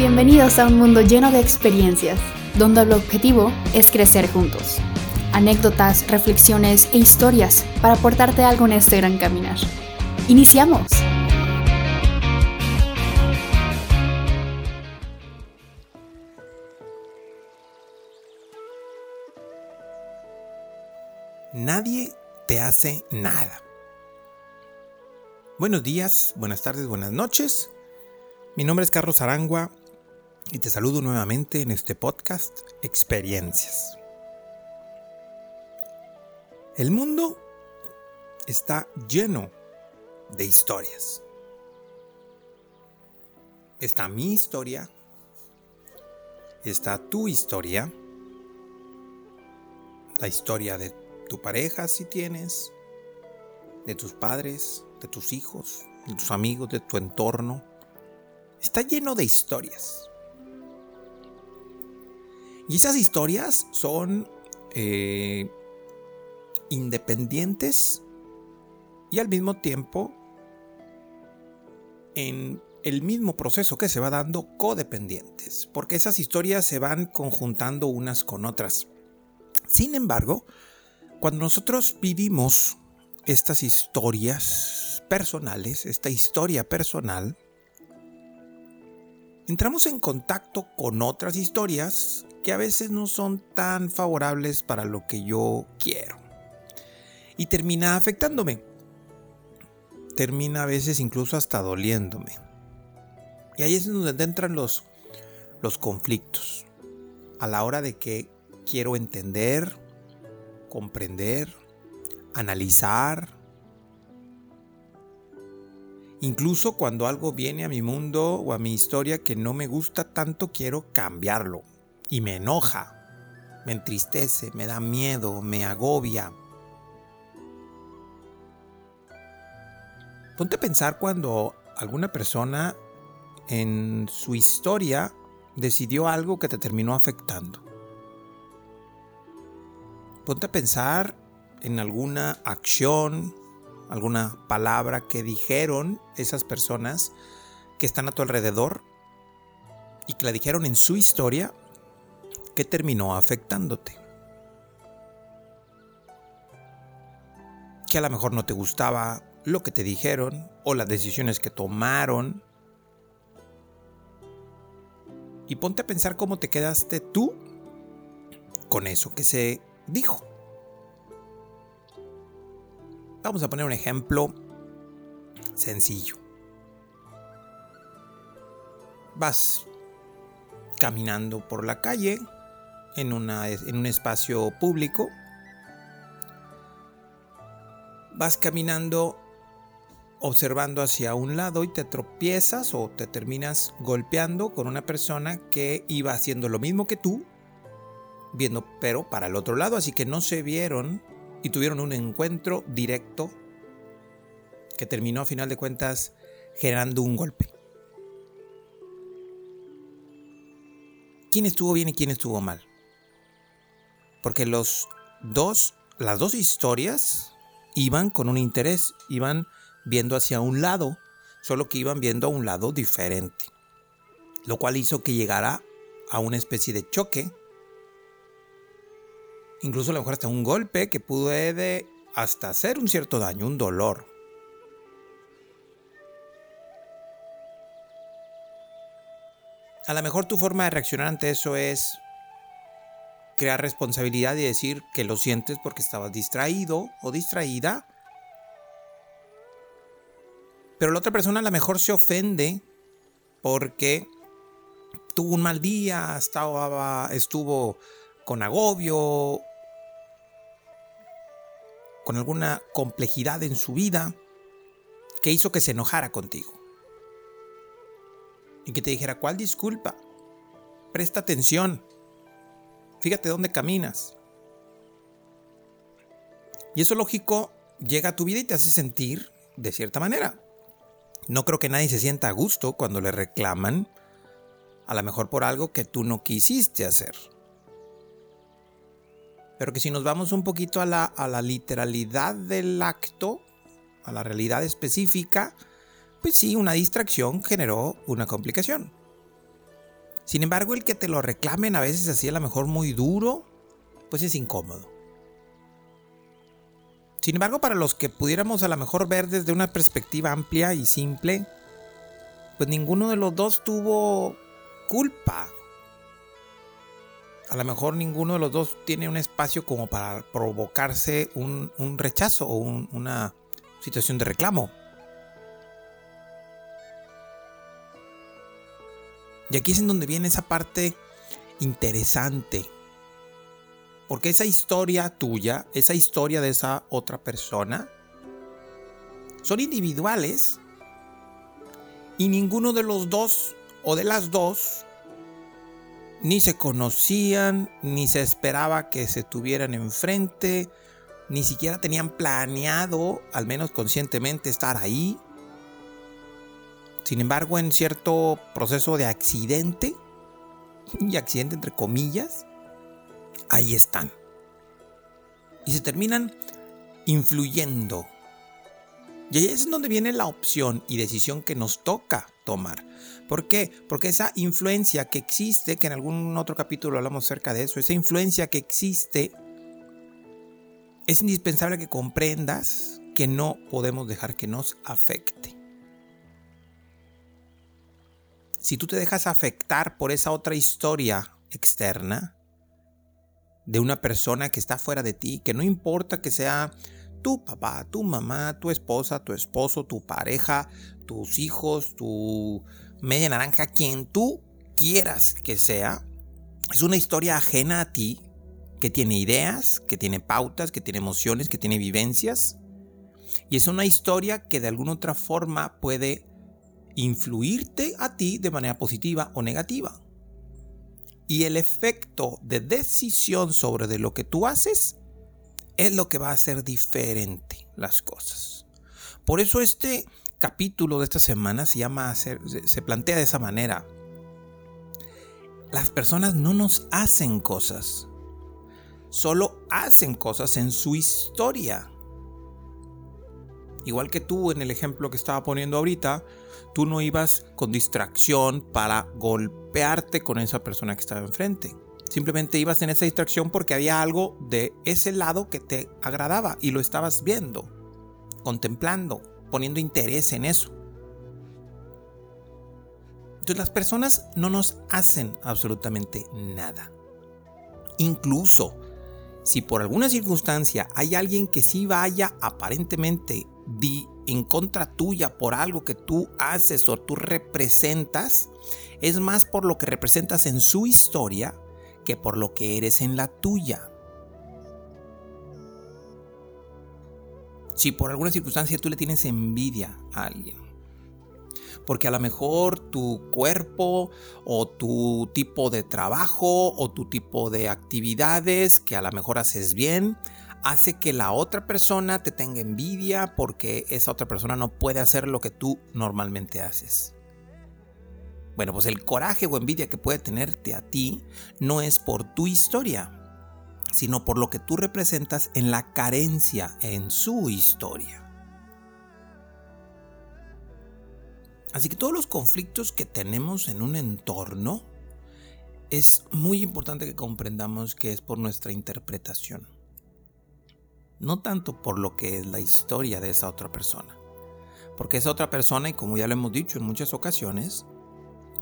Bienvenidos a un mundo lleno de experiencias, donde el objetivo es crecer juntos. Anécdotas, reflexiones e historias para aportarte algo en este gran caminar. ¡Iniciamos! Nadie te hace nada. Buenos días, buenas tardes, buenas noches. Mi nombre es Carlos Arangua y te saludo nuevamente en este podcast Experiencias. El mundo está lleno de historias. Está mi historia, está tu historia, la historia de tu pareja si tienes, de tus padres, de tus hijos, de tus amigos, de tu entorno. Está lleno de historias. Y esas historias son eh, independientes y al mismo tiempo en el mismo proceso que se va dando codependientes, porque esas historias se van conjuntando unas con otras. Sin embargo, cuando nosotros vivimos estas historias personales, esta historia personal, entramos en contacto con otras historias que a veces no son tan favorables para lo que yo quiero. Y termina afectándome. Termina a veces incluso hasta doliéndome. Y ahí es donde entran los, los conflictos. A la hora de que quiero entender, comprender, analizar. Incluso cuando algo viene a mi mundo o a mi historia que no me gusta tanto, quiero cambiarlo y me enoja, me entristece, me da miedo, me agobia. Ponte a pensar cuando alguna persona en su historia decidió algo que te terminó afectando. Ponte a pensar en alguna acción, alguna palabra que dijeron esas personas que están a tu alrededor y que la dijeron en su historia que terminó afectándote. Que a lo mejor no te gustaba lo que te dijeron o las decisiones que tomaron. Y ponte a pensar cómo te quedaste tú con eso que se dijo. Vamos a poner un ejemplo sencillo. Vas caminando por la calle en, en un espacio público. Vas caminando observando hacia un lado y te tropiezas o te terminas golpeando con una persona que iba haciendo lo mismo que tú, viendo pero para el otro lado, así que no se vieron y tuvieron un encuentro directo que terminó a final de cuentas generando un golpe. ¿Quién estuvo bien y quién estuvo mal? Porque los dos, las dos historias iban con un interés, iban viendo hacia un lado, solo que iban viendo a un lado diferente. Lo cual hizo que llegara a una especie de choque. Incluso a lo mejor hasta un golpe que puede hasta hacer un cierto daño, un dolor. A lo mejor tu forma de reaccionar ante eso es crear responsabilidad y decir que lo sientes porque estabas distraído o distraída. Pero la otra persona a lo mejor se ofende porque tuvo un mal día, estaba, estuvo con agobio, con alguna complejidad en su vida que hizo que se enojara contigo. Y que te dijera, ¿cuál disculpa? Presta atención. Fíjate dónde caminas. Y eso lógico llega a tu vida y te hace sentir de cierta manera. No creo que nadie se sienta a gusto cuando le reclaman, a lo mejor por algo que tú no quisiste hacer. Pero que si nos vamos un poquito a la, a la literalidad del acto, a la realidad específica, pues sí, una distracción generó una complicación. Sin embargo, el que te lo reclamen a veces así a lo mejor muy duro, pues es incómodo. Sin embargo, para los que pudiéramos a lo mejor ver desde una perspectiva amplia y simple, pues ninguno de los dos tuvo culpa. A lo mejor ninguno de los dos tiene un espacio como para provocarse un, rechazo o una situación de reclamo. Y aquí es en donde viene esa parte interesante. Porque esa historia tuya, esa historia de esa otra persona, son individuales. Y ninguno de los dos o de las dos ni se conocían, ni se esperaba que se tuvieran enfrente, ni siquiera tenían planeado, al menos conscientemente, estar ahí. Sin embargo, en cierto proceso de accidente, y accidente entre comillas, ahí están. Y se terminan influyendo. Y ahí es donde viene la opción y decisión que nos toca tomar. ¿Por qué? Porque esa influencia que existe, que en algún otro capítulo hablamos acerca de eso, esa influencia que existe, es indispensable que comprendas que no podemos dejar que nos afecte. Si tú te dejas afectar por esa otra historia externa de una persona que está fuera de ti, que no importa que sea tu papá, tu mamá, tu esposa, tu esposo, tu pareja, tus hijos, tu media naranja, quien tú quieras que sea, es una historia ajena a ti, que tiene ideas, que tiene pautas, que tiene emociones, que tiene vivencias. Y es una historia que de alguna otra forma puede influirte a ti de manera positiva o negativa. Y el efecto de decisión sobre de lo que tú haces es lo que va a hacer diferente las cosas. Por eso este capítulo de esta semana se llama se plantea de esa manera. Las personas no nos hacen cosas, solo hacen cosas en su historia. Igual que tú en el ejemplo que estaba poniendo ahorita, tú no ibas con distracción para golpearte con esa persona que estaba enfrente. Simplemente ibas en esa distracción porque había algo de ese lado que te agradaba y lo estabas viendo, contemplando, poniendo interés en eso. Entonces las personas no nos hacen absolutamente nada. Incluso si por alguna circunstancia hay alguien que sí vaya aparentemente en contra tuya por algo que tú haces o tú representas, es más por lo que representas en su historia que por lo que eres en la tuya. Si por alguna circunstancia tú le tienes envidia a alguien, porque a lo mejor tu cuerpo o tu tipo de trabajo o tu tipo de actividades que a lo mejor haces bien, hace que la otra persona te tenga envidia porque esa otra persona no puede hacer lo que tú normalmente haces. Bueno, pues el coraje o envidia que puede tenerte a ti no es por tu historia, sino por lo que tú representas en la carencia en su historia. Así que todos los conflictos que tenemos en un entorno es muy importante que comprendamos que es por nuestra interpretación no tanto por lo que es la historia de esa otra persona. Porque esa otra persona, y como ya lo hemos dicho en muchas ocasiones,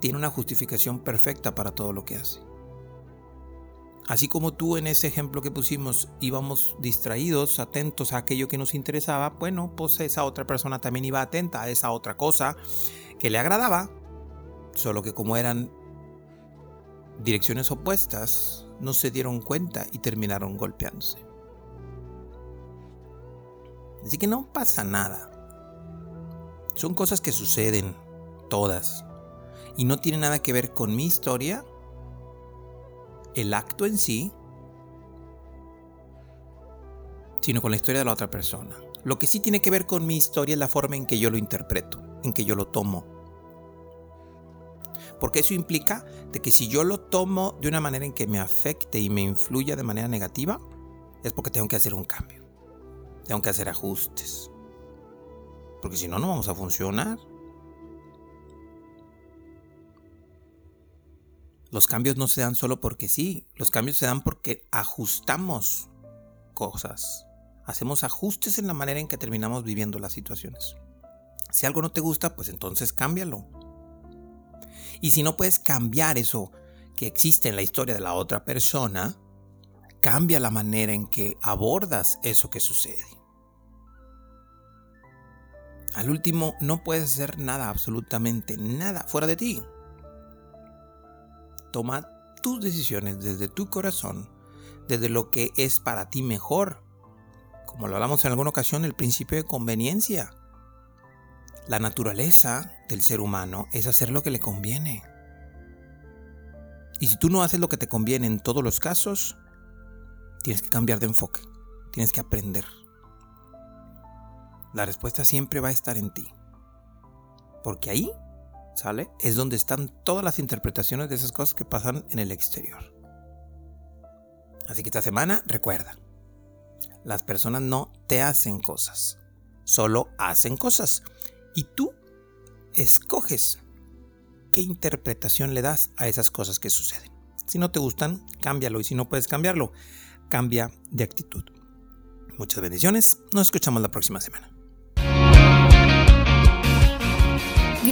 tiene una justificación perfecta para todo lo que hace. Así como tú en ese ejemplo que pusimos íbamos distraídos, atentos a aquello que nos interesaba, bueno, pues esa otra persona también iba atenta a esa otra cosa que le agradaba, solo que como eran direcciones opuestas, no se dieron cuenta y terminaron golpeándose. Así que no pasa nada. Son cosas que suceden, todas. Y no tiene nada que ver con mi historia, el acto en sí, sino con la historia de la otra persona. Lo que sí tiene que ver con mi historia es la forma en que yo lo interpreto, en que yo lo tomo. Porque eso implica de que si yo lo tomo de una manera en que me afecte y me influya de manera negativa, es porque tengo que hacer un cambio. Tengo que hacer ajustes. Porque si no, no vamos a funcionar. Los cambios no se dan solo porque sí, los cambios se dan porque ajustamos cosas. Hacemos ajustes en la manera en que terminamos viviendo las situaciones. Si algo no te gusta, pues entonces cámbialo. Y si no puedes cambiar eso que existe en la historia de la otra persona, cambia la manera en que abordas eso que sucede. Al último, no puedes hacer nada, absolutamente nada, fuera de ti. Toma tus decisiones desde tu corazón, desde lo que es para ti mejor. Como lo hablamos en alguna ocasión, el principio de conveniencia. La naturaleza del ser humano es hacer lo que le conviene. Y si tú no haces lo que te conviene en todos los casos, tienes que cambiar de enfoque, tienes que aprender. La respuesta siempre va a estar en ti. Porque ahí, ¿sale? Es donde están todas las interpretaciones de esas cosas que pasan en el exterior. Así que esta semana, recuerda, las personas no te hacen cosas, solo hacen cosas. Y tú escoges qué interpretación le das a esas cosas que suceden. Si no te gustan, cámbialo y si no puedes cambiarlo, cambia de actitud. Muchas bendiciones, nos escuchamos la próxima semana.